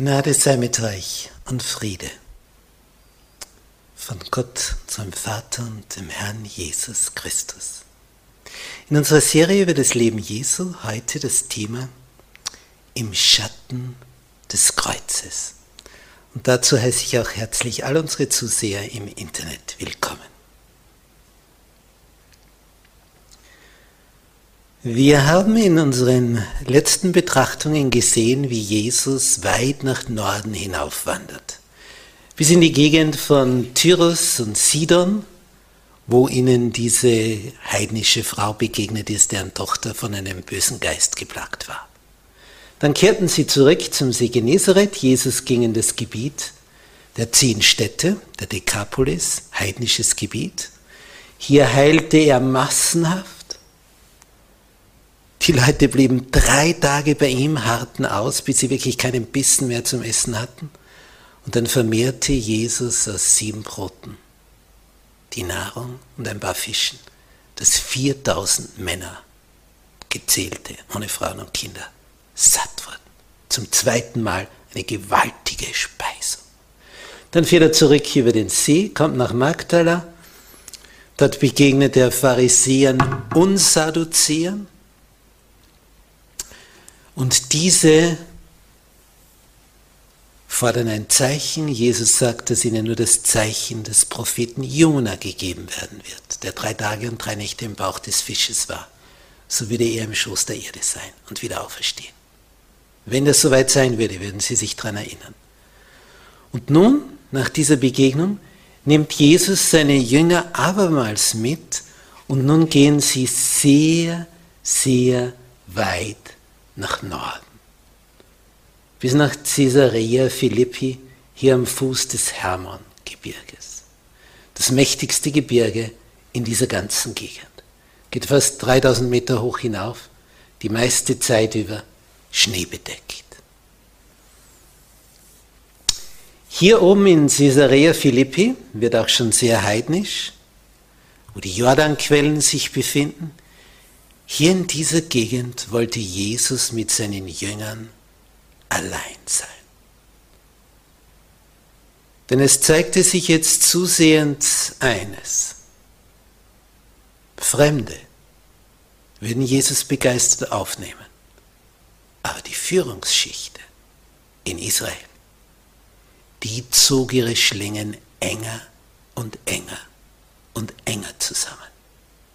Gnade sei mit euch und Friede von Gott, seinem Vater und dem Herrn Jesus Christus. In unserer Serie über das Leben Jesu heute das Thema im Schatten des Kreuzes. Und dazu heiße ich auch herzlich all unsere Zuseher im Internet willkommen. Wir haben in unseren letzten Betrachtungen gesehen, wie Jesus weit nach Norden hinaufwandert. Bis in die Gegend von Tyrus und Sidon, wo ihnen diese heidnische Frau begegnet ist, deren Tochter von einem bösen Geist geplagt war. Dann kehrten sie zurück zum See Genezareth. Jesus ging in das Gebiet der zehn Städte, der Dekapolis, heidnisches Gebiet. Hier heilte er massenhaft die Leute blieben drei Tage bei ihm, harten aus, bis sie wirklich keinen Bissen mehr zum Essen hatten. Und dann vermehrte Jesus aus sieben Broten die Nahrung und ein paar Fischen, dass 4000 Männer gezählte, ohne Frauen und Kinder, satt wurden. Zum zweiten Mal eine gewaltige Speisung. Dann fährt er zurück über den See, kommt nach Magdala. Dort begegnet er Pharisäern und Sadduzäern. Und diese fordern ein Zeichen. Jesus sagt, dass ihnen nur das Zeichen des Propheten Jona gegeben werden wird, der drei Tage und drei Nächte im Bauch des Fisches war. So würde er im Schoß der Erde sein und wieder auferstehen. Wenn das soweit sein würde, würden sie sich daran erinnern. Und nun, nach dieser Begegnung, nimmt Jesus seine Jünger abermals mit und nun gehen sie sehr, sehr weit nach Norden. Bis nach Caesarea Philippi, hier am Fuß des Hermongebirges. Das mächtigste Gebirge in dieser ganzen Gegend. Geht fast 3000 Meter hoch hinauf, die meiste Zeit über schneebedeckt. Hier oben in Caesarea Philippi wird auch schon sehr heidnisch, wo die Jordanquellen sich befinden, hier in dieser Gegend wollte Jesus mit seinen Jüngern allein sein. Denn es zeigte sich jetzt zusehends eines. Fremde würden Jesus begeistert aufnehmen. Aber die Führungsschichte in Israel, die zog ihre Schlingen enger und enger und enger zusammen.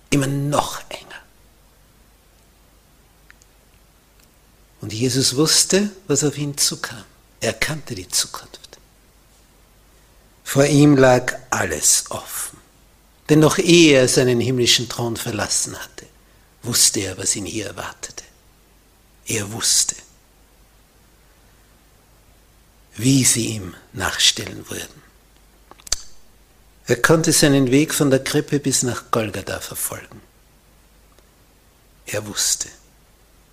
Immer noch enger. Und Jesus wusste, was auf ihn zukam. Er kannte die Zukunft. Vor ihm lag alles offen. Denn noch ehe er seinen himmlischen Thron verlassen hatte, wusste er, was ihn hier erwartete. Er wusste, wie sie ihm nachstellen würden. Er konnte seinen Weg von der Krippe bis nach Golgatha verfolgen. Er wusste,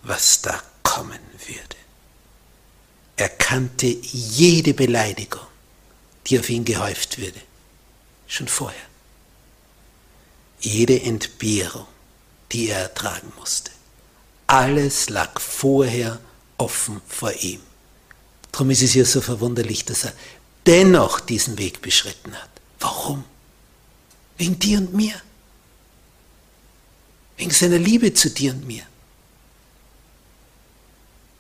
was da kommen würde. Er kannte jede Beleidigung, die auf ihn gehäuft würde, schon vorher. Jede Entbehrung, die er ertragen musste. Alles lag vorher offen vor ihm. Darum ist es ja so verwunderlich, dass er dennoch diesen Weg beschritten hat. Warum? Wegen dir und mir. Wegen seiner Liebe zu dir und mir.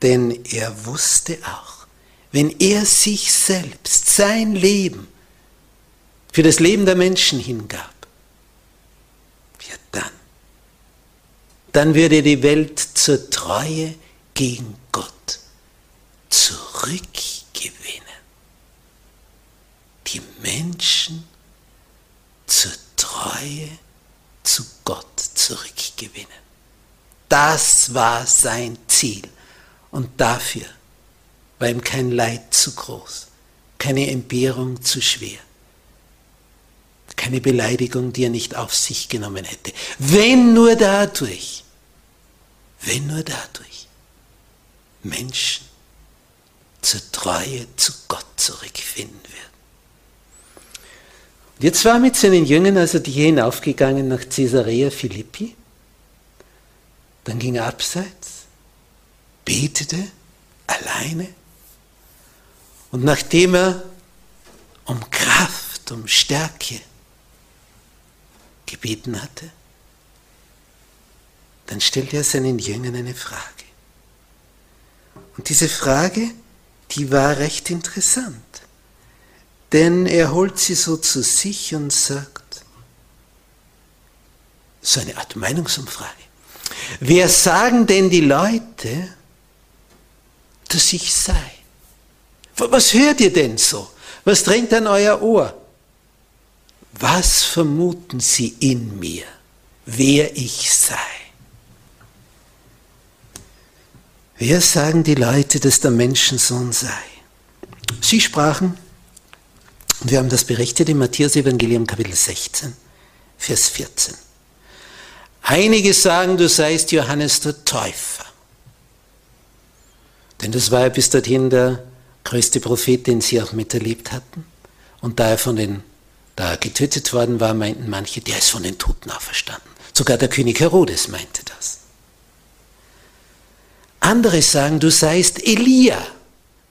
Denn er wusste auch, wenn er sich selbst, sein Leben für das Leben der Menschen hingab, ja dann, dann würde die Welt zur Treue gegen Gott zurückgewinnen. Die Menschen zur Treue zu Gott zurückgewinnen. Das war sein Ziel. Und dafür war ihm kein Leid zu groß, keine Entbehrung zu schwer, keine Beleidigung, die er nicht auf sich genommen hätte. Wenn nur dadurch, wenn nur dadurch Menschen zur Treue zu Gott zurückfinden werden. Und jetzt war mit seinen Jüngern also die hinaufgegangen nach Caesarea Philippi. Dann ging er abseits, betete alleine. Und nachdem er um Kraft, um Stärke gebeten hatte, dann stellte er seinen Jüngern eine Frage. Und diese Frage, die war recht interessant. Denn er holt sie so zu sich und sagt, so eine Art Meinungsumfrage. Wer sagen denn die Leute, dass ich sei? Was hört ihr denn so? Was drängt an euer Ohr? Was vermuten sie in mir, wer ich sei? Wer sagen die Leute, dass der Menschensohn sei? Sie sprachen, und wir haben das berichtet im Matthäus-Evangelium Kapitel 16, Vers 14. Einige sagen, du seist Johannes der Täufer. Denn das war ja bis dorthin der größte Prophet, den sie auch miterlebt hatten. Und da er von den, da er getötet worden war, meinten manche, der ist von den Toten auferstanden. Sogar der König Herodes meinte das. Andere sagen, du seist Elia.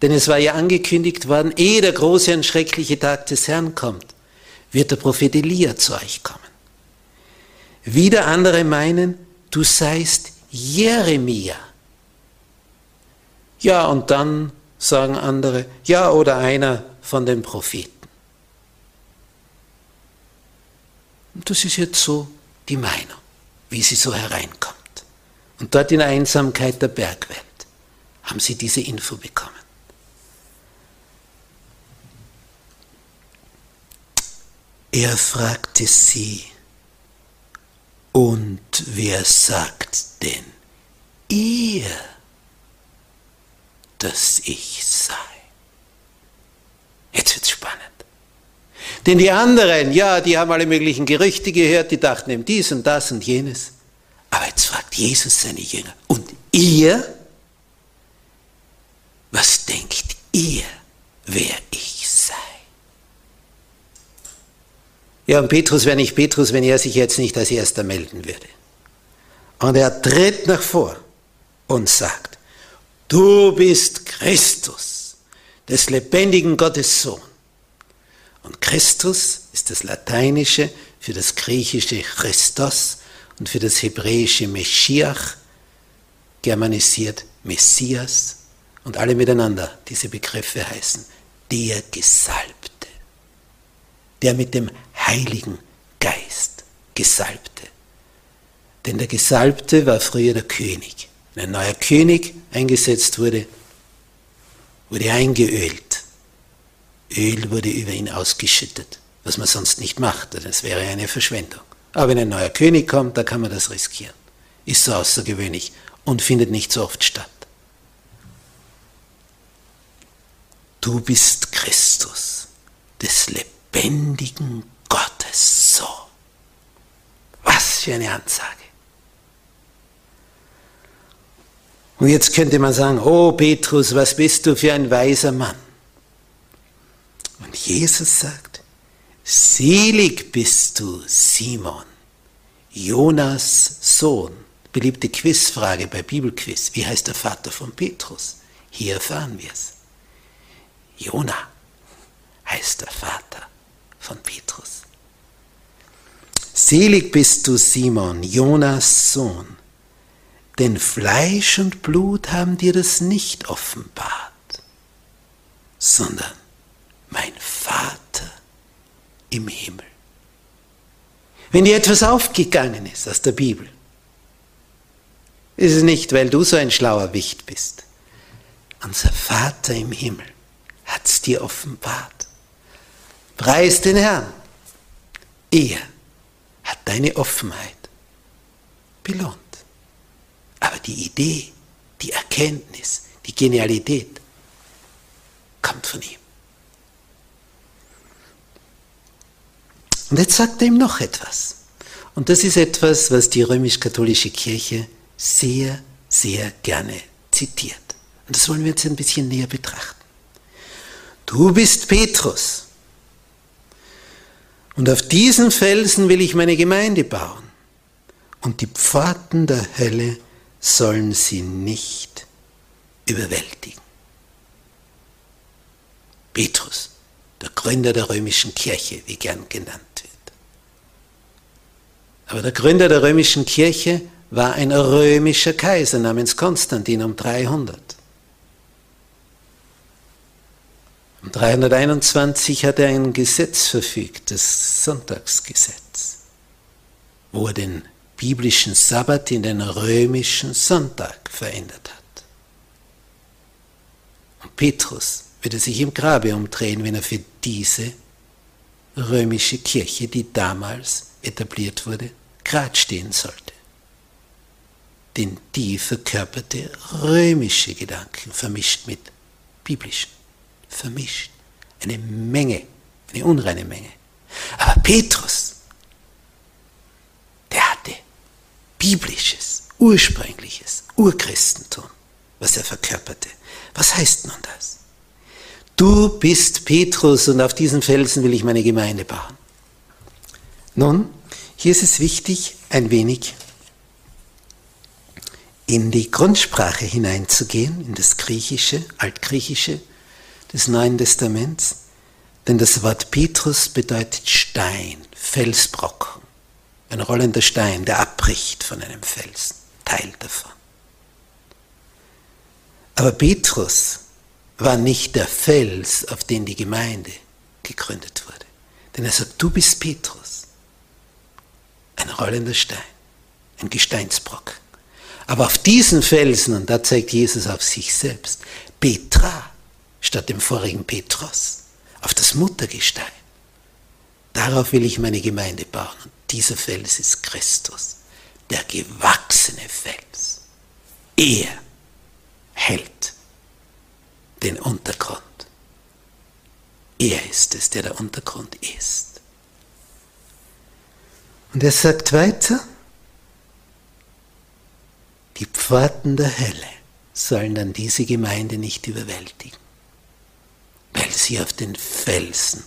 Denn es war ja angekündigt worden, ehe der große und schreckliche Tag des Herrn kommt, wird der Prophet Elia zu euch kommen. Wieder andere meinen, du seist Jeremia. Ja, und dann sagen andere, ja, oder einer von den Propheten. Und das ist jetzt so die Meinung, wie sie so hereinkommt. Und dort in der Einsamkeit der Bergwelt haben sie diese Info bekommen. Er fragte sie, und wer sagt denn ihr, dass ich sei? Jetzt wird's spannend. Denn die anderen, ja, die haben alle möglichen Gerüchte gehört, die dachten eben dies und das und jenes. Aber jetzt fragt Jesus seine Jünger, und ihr? Was denkt ihr, wer ich sei? Ja, und Petrus wäre nicht Petrus, wenn er sich jetzt nicht als erster melden würde. Und er tritt nach vor und sagt, du bist Christus, des lebendigen Gottes Sohn. Und Christus ist das Lateinische für das griechische Christos und für das hebräische Meschiach, germanisiert Messias und alle miteinander diese Begriffe heißen der Gesalbte der mit dem Heiligen Geist Gesalbte. Denn der Gesalbte war früher der König. Wenn ein neuer König eingesetzt wurde, wurde eingeölt. Öl wurde über ihn ausgeschüttet, was man sonst nicht macht, das wäre eine Verschwendung. Aber wenn ein neuer König kommt, da kann man das riskieren. Ist so außergewöhnlich und findet nicht so oft statt. Du bist Christus des lebendigen Gottes Sohn. Was für eine Ansage. Und jetzt könnte man sagen, oh Petrus, was bist du für ein weiser Mann? Und Jesus sagt, selig bist du, Simon, Jonas Sohn. Beliebte Quizfrage bei Bibelquiz. Wie heißt der Vater von Petrus? Hier erfahren wir es. Jona heißt der Vater von Petrus. Selig bist du, Simon, Jonas Sohn, denn Fleisch und Blut haben dir das nicht offenbart, sondern mein Vater im Himmel. Wenn dir etwas aufgegangen ist aus der Bibel, ist es nicht, weil du so ein schlauer Wicht bist. Unser Vater im Himmel hat es dir offenbart. Preis den Herrn. Er hat deine Offenheit belohnt. Aber die Idee, die Erkenntnis, die Genialität kommt von ihm. Und jetzt sagt er ihm noch etwas. Und das ist etwas, was die römisch-katholische Kirche sehr, sehr gerne zitiert. Und das wollen wir jetzt ein bisschen näher betrachten. Du bist Petrus. Und auf diesen Felsen will ich meine Gemeinde bauen. Und die Pforten der Hölle sollen sie nicht überwältigen. Petrus, der Gründer der römischen Kirche, wie gern genannt wird. Aber der Gründer der römischen Kirche war ein römischer Kaiser namens Konstantin um 300. Um 321 hat er ein Gesetz verfügt, das Sonntagsgesetz, wo er den biblischen Sabbat in den römischen Sonntag verändert hat. Und Petrus würde sich im Grabe umdrehen, wenn er für diese römische Kirche, die damals etabliert wurde, grad stehen sollte. Denn die verkörperte römische Gedanken vermischt mit biblischen vermischt. Eine Menge, eine unreine Menge. Aber Petrus, der hatte biblisches, ursprüngliches, Urchristentum, was er verkörperte. Was heißt nun das? Du bist Petrus und auf diesen Felsen will ich meine Gemeinde bauen. Nun, hier ist es wichtig, ein wenig in die Grundsprache hineinzugehen, in das Griechische, Altgriechische, des Neuen Testaments, denn das Wort Petrus bedeutet Stein, Felsbrocken, ein rollender Stein, der abbricht von einem Felsen, Teil davon. Aber Petrus war nicht der Fels, auf den die Gemeinde gegründet wurde. Denn er sagt, du bist Petrus, ein rollender Stein, ein Gesteinsbrocken. Aber auf diesen Felsen, und da zeigt Jesus auf sich selbst, Petra, statt dem vorigen Petrus, auf das Muttergestein. Darauf will ich meine Gemeinde bauen. Und dieser Fels ist Christus, der gewachsene Fels. Er hält den Untergrund. Er ist es, der der Untergrund ist. Und er sagt weiter, die Pforten der Hölle sollen dann diese Gemeinde nicht überwältigen weil sie auf den Felsen,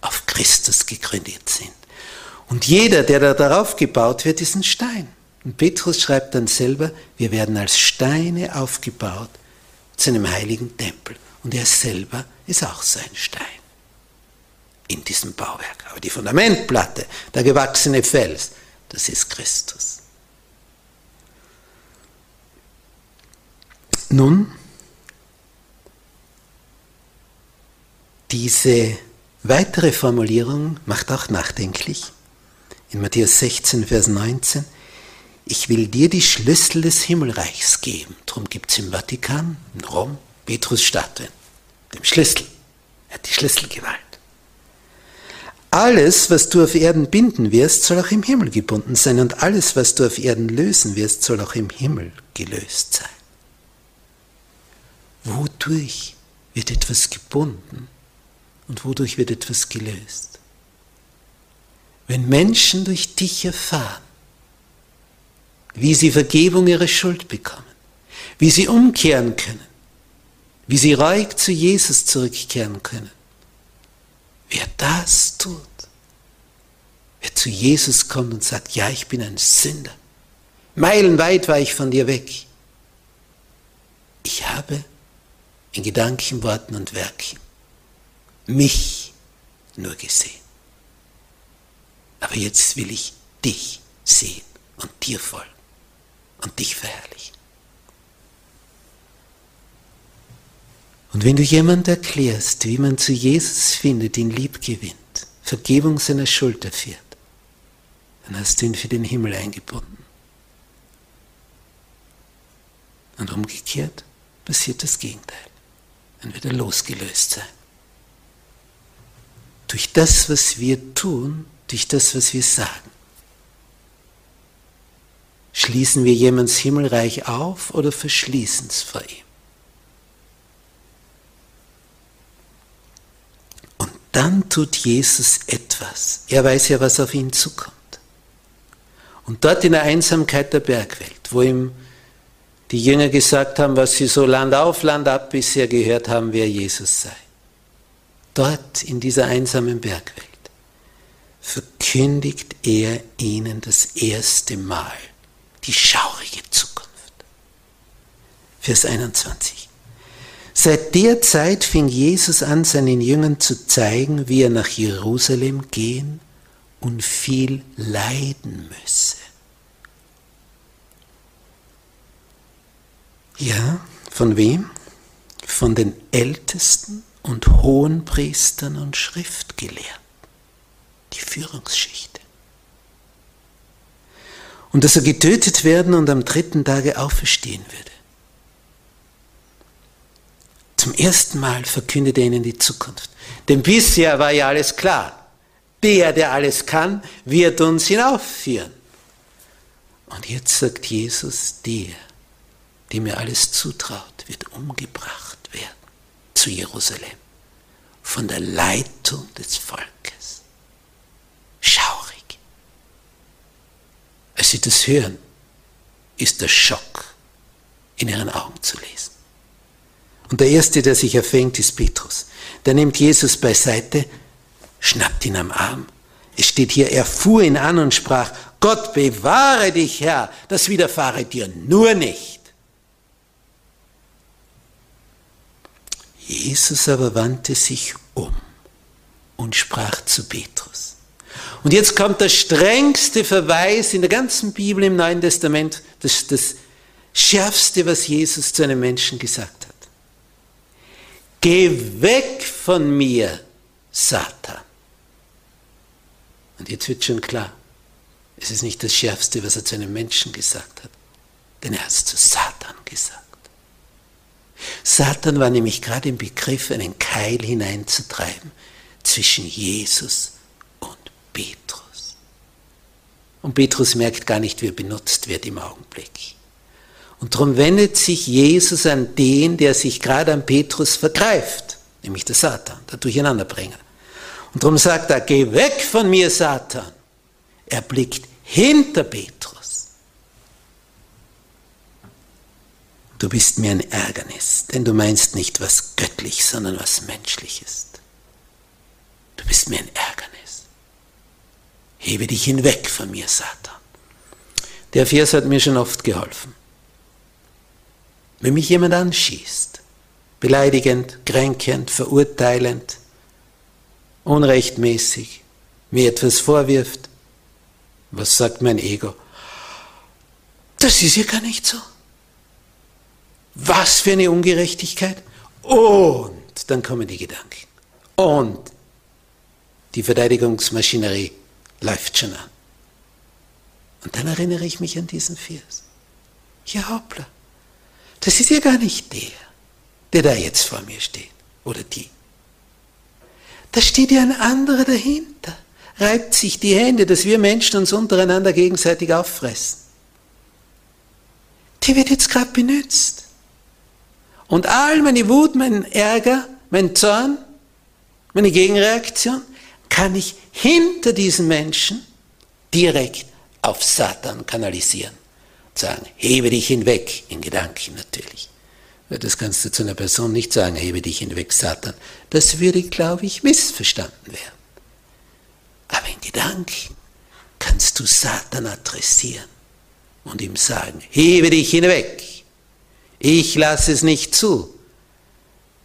auf Christus gegründet sind. Und jeder, der da darauf gebaut wird, ist ein Stein. Und Petrus schreibt dann selber, wir werden als Steine aufgebaut zu einem heiligen Tempel. Und er selber ist auch so ein Stein in diesem Bauwerk. Aber die Fundamentplatte, der gewachsene Fels, das ist Christus. Nun, Diese weitere Formulierung macht auch nachdenklich. In Matthäus 16, Vers 19. Ich will dir die Schlüssel des Himmelreichs geben. Darum gibt es im Vatikan, in Rom, Petrus Statuen, dem Schlüssel. Er hat die Schlüsselgewalt. Alles, was du auf Erden binden wirst, soll auch im Himmel gebunden sein. Und alles, was du auf Erden lösen wirst, soll auch im Himmel gelöst sein. Wodurch wird etwas gebunden? Und wodurch wird etwas gelöst. Wenn Menschen durch dich erfahren, wie sie Vergebung ihrer Schuld bekommen, wie sie umkehren können, wie sie reuig zu Jesus zurückkehren können. Wer das tut, wer zu Jesus kommt und sagt, ja, ich bin ein Sünder, meilenweit war ich von dir weg. Ich habe in Gedanken, Worten und Werken mich nur gesehen. Aber jetzt will ich dich sehen und dir folgen und dich verherrlichen. Und wenn du jemand erklärst, wie man zu Jesus findet, ihn lieb gewinnt, Vergebung seiner Schuld erfährt, dann hast du ihn für den Himmel eingebunden. Und umgekehrt passiert das Gegenteil. Dann wird er losgelöst sein. Durch das, was wir tun, durch das, was wir sagen. Schließen wir jemands Himmelreich auf oder verschließen es vor ihm? Und dann tut Jesus etwas. Er weiß ja, was auf ihn zukommt. Und dort in der Einsamkeit der Bergwelt, wo ihm die Jünger gesagt haben, was sie so Land auf, Land ab bisher gehört haben, wer Jesus sei. Dort in dieser einsamen Bergwelt verkündigt er ihnen das erste Mal die schaurige Zukunft. Vers 21. Seit der Zeit fing Jesus an, seinen Jüngern zu zeigen, wie er nach Jerusalem gehen und viel leiden müsse. Ja, von wem? Von den Ältesten und Hohenpriestern und Schriftgelehrten die Führungsschicht. Und dass er getötet werden und am dritten Tage auferstehen würde. Zum ersten Mal verkündet er ihnen die Zukunft. Denn bisher war ja alles klar. Der, der alles kann, wird uns hinaufführen. Und jetzt sagt Jesus, der, dem er alles zutraut, wird umgebracht zu Jerusalem von der Leitung des Volkes. Schaurig. Als sie das hören, ist der Schock in ihren Augen zu lesen. Und der Erste, der sich erfängt, ist Petrus. Der nimmt Jesus beiseite, schnappt ihn am Arm. Es steht hier, er fuhr ihn an und sprach, Gott bewahre dich, Herr, das widerfahre dir nur nicht. Jesus aber wandte sich um und sprach zu Petrus. Und jetzt kommt der strengste Verweis in der ganzen Bibel im Neuen Testament, das, das schärfste, was Jesus zu einem Menschen gesagt hat. Geh weg von mir, Satan. Und jetzt wird schon klar, es ist nicht das Schärfste, was er zu einem Menschen gesagt hat, denn er hat es zu Satan gesagt. Satan war nämlich gerade im Begriff, einen Keil hineinzutreiben zwischen Jesus Petrus. Und Petrus merkt gar nicht, wie er benutzt wird im Augenblick. Und darum wendet sich Jesus an den, der sich gerade an Petrus vergreift, nämlich der Satan, der Durcheinanderbringer. Und darum sagt er, geh weg von mir, Satan. Er blickt hinter Petrus. Du bist mir ein Ärgernis, denn du meinst nicht was göttlich, sondern was menschlich ist. Du bist mir ein Ärgernis. Hebe dich hinweg von mir, Satan. Der Vers hat mir schon oft geholfen. Wenn mich jemand anschießt, beleidigend, kränkend, verurteilend, unrechtmäßig, mir etwas vorwirft, was sagt mein Ego? Das ist ja gar nicht so. Was für eine Ungerechtigkeit. Und dann kommen die Gedanken. Und die Verteidigungsmaschinerie läuft schon an. Und dann erinnere ich mich an diesen Vers. Ja, hoppla. Das ist ja gar nicht der, der da jetzt vor mir steht. Oder die. Da steht ja ein anderer dahinter. Reibt sich die Hände, dass wir Menschen uns untereinander gegenseitig auffressen. Die wird jetzt gerade benutzt. Und all meine Wut, mein Ärger, mein Zorn, meine Gegenreaktion kann ich hinter diesen Menschen direkt auf Satan kanalisieren. Sagen, hebe dich hinweg, in Gedanken natürlich. Das kannst du zu einer Person nicht sagen, hebe dich hinweg, Satan. Das würde, glaube ich, missverstanden werden. Aber in Gedanken kannst du Satan adressieren und ihm sagen, hebe dich hinweg. Ich lasse es nicht zu,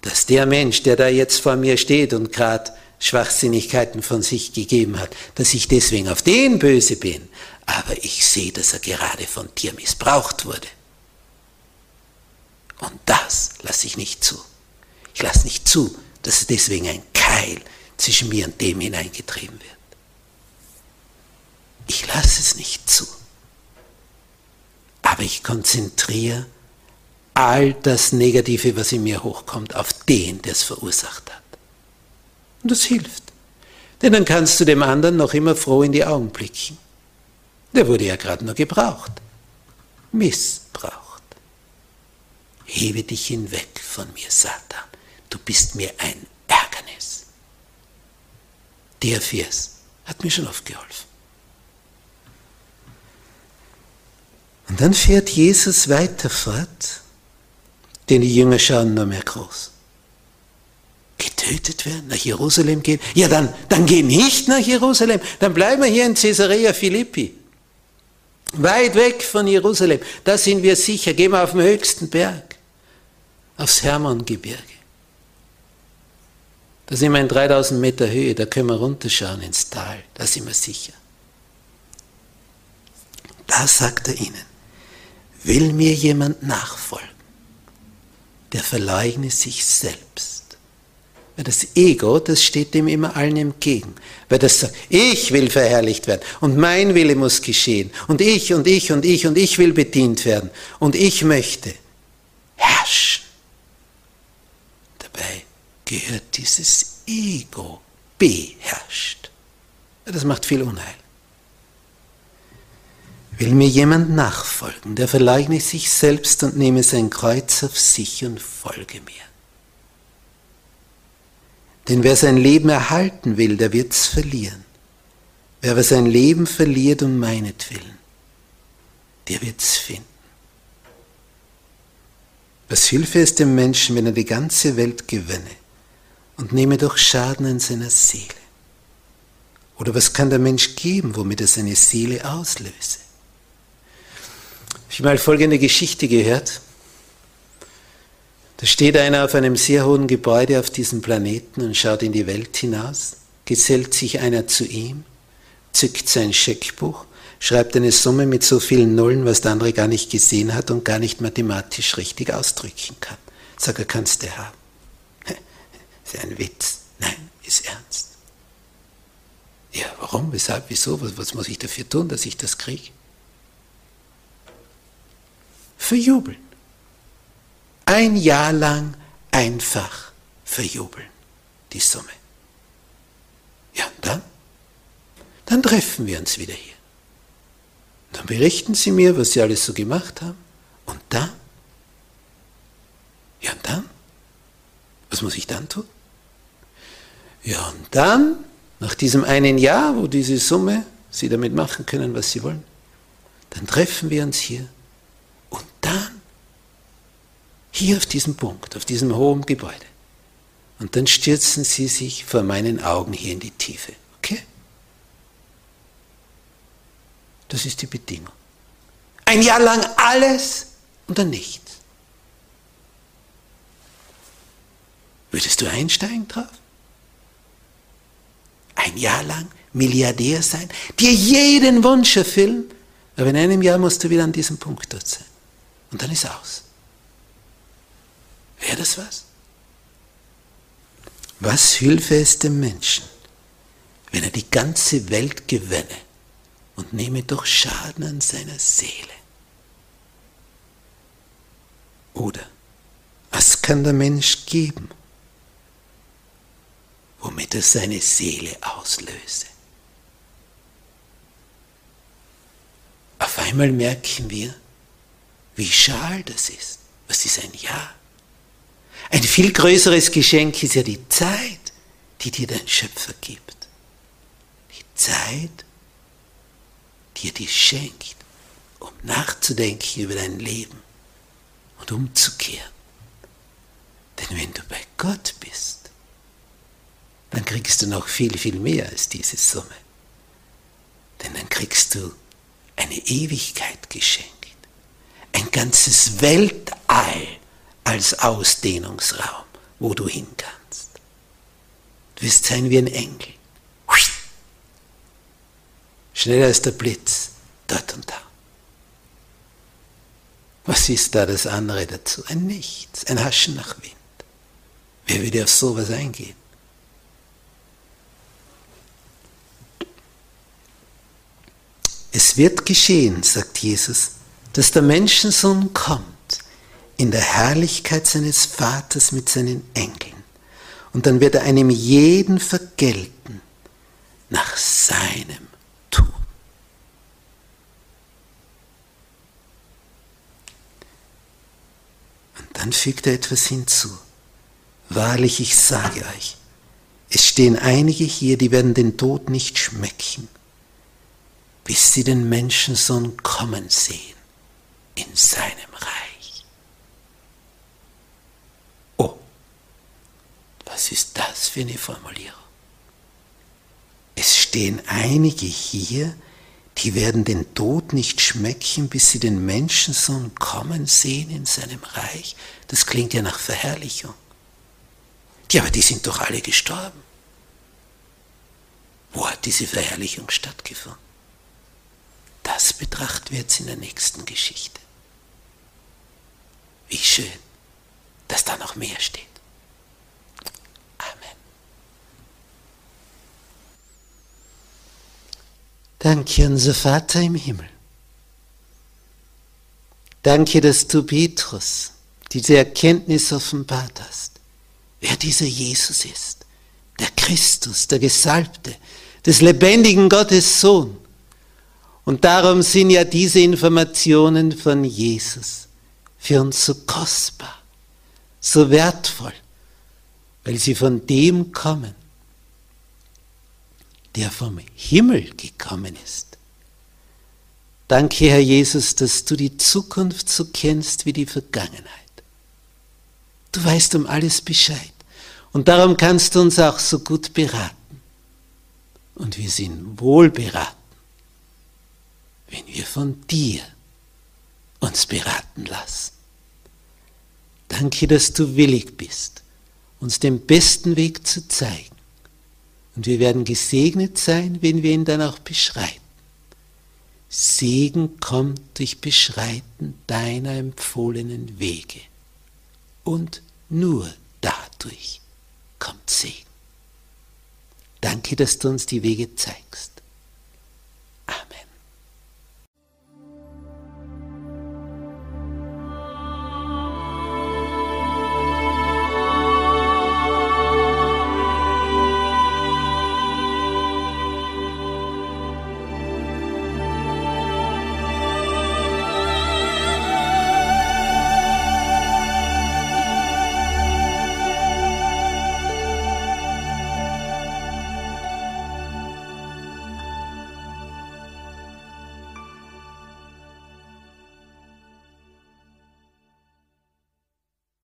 dass der Mensch, der da jetzt vor mir steht und gerade Schwachsinnigkeiten von sich gegeben hat, dass ich deswegen auf den böse bin, aber ich sehe, dass er gerade von dir missbraucht wurde. Und das lasse ich nicht zu. Ich lasse nicht zu, dass deswegen ein Keil zwischen mir und dem hineingetrieben wird. Ich lasse es nicht zu. Aber ich konzentriere all das Negative, was in mir hochkommt, auf den, der es verursacht hat. Und das hilft. Denn dann kannst du dem anderen noch immer froh in die Augen blicken. Der wurde ja gerade nur gebraucht. Missbraucht. Hebe dich hinweg von mir, Satan. Du bist mir ein Ärgernis. Der Vers hat mir schon oft geholfen. Und dann fährt Jesus weiter fort, denn die Jünger schauen nur mehr groß. Getötet werden, nach Jerusalem gehen? Ja, dann, dann geh nicht nach Jerusalem, dann bleiben wir hier in Caesarea Philippi. Weit weg von Jerusalem, da sind wir sicher, gehen wir auf den höchsten Berg, aufs Hermongebirge. Da sind wir in 3000 Meter Höhe, da können wir runterschauen ins Tal, da sind wir sicher. Da sagt er ihnen, will mir jemand nachfolgen, der verleugne sich selbst weil das Ego, das steht dem immer allen entgegen. Weil das sagt, ich will verherrlicht werden und mein Wille muss geschehen und ich und ich und ich und ich will bedient werden und ich möchte herrschen. Dabei gehört dieses Ego beherrscht. Das macht viel Unheil. Will mir jemand nachfolgen, der verleugne sich selbst und nehme sein Kreuz auf sich und folge mir. Denn wer sein Leben erhalten will, der wird's verlieren. Wer aber sein Leben verliert um meinetwillen, der wird's finden. Was hilfe es dem Menschen, wenn er die ganze Welt gewinne und nehme doch Schaden an seiner Seele? Oder was kann der Mensch geben, womit er seine Seele auslöse? Ich mal folgende Geschichte gehört. Da steht einer auf einem sehr hohen Gebäude auf diesem Planeten und schaut in die Welt hinaus, gesellt sich einer zu ihm, zückt sein Scheckbuch, schreibt eine Summe mit so vielen Nullen, was der andere gar nicht gesehen hat und gar nicht mathematisch richtig ausdrücken kann. Sag er, kannst du haben. Ist ein Witz. Nein, ist ernst. Ja, warum, weshalb, wieso, was, was muss ich dafür tun, dass ich das kriege? Verjubeln ein Jahr lang einfach verjubeln, die Summe. Ja, und dann? Dann treffen wir uns wieder hier. Dann berichten Sie mir, was Sie alles so gemacht haben. Und dann? Ja, und dann? Was muss ich dann tun? Ja, und dann, nach diesem einen Jahr, wo diese Summe, Sie damit machen können, was Sie wollen, dann treffen wir uns hier. Dann hier auf diesem Punkt, auf diesem hohen Gebäude. Und dann stürzen sie sich vor meinen Augen hier in die Tiefe. Okay? Das ist die Bedingung. Ein Jahr lang alles und dann nichts. Würdest du einsteigen drauf? Ein Jahr lang Milliardär sein, dir jeden Wunsch erfüllen, aber in einem Jahr musst du wieder an diesem Punkt dort sein. Und dann ist aus. Wäre das was? Was hilfe es dem Menschen, wenn er die ganze Welt gewinne und nehme doch Schaden an seiner Seele? Oder was kann der Mensch geben, womit er seine Seele auslöse? Auf einmal merken wir, wie schal das ist. Was ist ein Ja? Ein viel größeres Geschenk ist ja die Zeit, die dir dein Schöpfer gibt. Die Zeit, die er dir schenkt, um nachzudenken über dein Leben und umzukehren. Denn wenn du bei Gott bist, dann kriegst du noch viel, viel mehr als diese Summe. Denn dann kriegst du eine Ewigkeit geschenkt, ein ganzes Weltall als Ausdehnungsraum, wo du hin kannst. Du wirst sein wie ein Engel. Schneller als der Blitz, dort und da. Was ist da das andere dazu? Ein Nichts, ein Haschen nach Wind. Wer würde auf sowas eingehen? Es wird geschehen, sagt Jesus, dass der Menschensohn kommt in der Herrlichkeit seines Vaters mit seinen Engeln. Und dann wird er einem jeden vergelten nach seinem Tun. Und dann fügt er etwas hinzu. Wahrlich, ich sage euch, es stehen einige hier, die werden den Tod nicht schmecken, bis sie den Menschensohn kommen sehen in seinem Reich. Oh, was ist das für eine Formulierung? Es stehen einige hier, die werden den Tod nicht schmecken, bis sie den Menschensohn kommen sehen in seinem Reich. Das klingt ja nach Verherrlichung. Ja, aber die sind doch alle gestorben. Wo hat diese Verherrlichung stattgefunden? Das betrachten wir jetzt in der nächsten Geschichte. Wie schön, dass da noch mehr steht. Amen. Danke, unser Vater im Himmel. Danke, dass du Petrus diese Erkenntnis offenbart hast wer dieser Jesus ist. Der Christus, der Gesalbte, des lebendigen Gottes Sohn. Und darum sind ja diese Informationen von Jesus für uns so kostbar, so wertvoll, weil sie von dem kommen, der vom Himmel gekommen ist. Danke, Herr Jesus, dass du die Zukunft so kennst wie die Vergangenheit. Du weißt um alles Bescheid. Und darum kannst du uns auch so gut beraten. Und wir sind wohl beraten, wenn wir von dir uns beraten lassen. Danke, dass du willig bist, uns den besten Weg zu zeigen. Und wir werden gesegnet sein, wenn wir ihn dann auch beschreiten. Segen kommt durch Beschreiten deiner empfohlenen Wege. Und nur dadurch kommt Segen. Danke, dass du uns die Wege zeigst.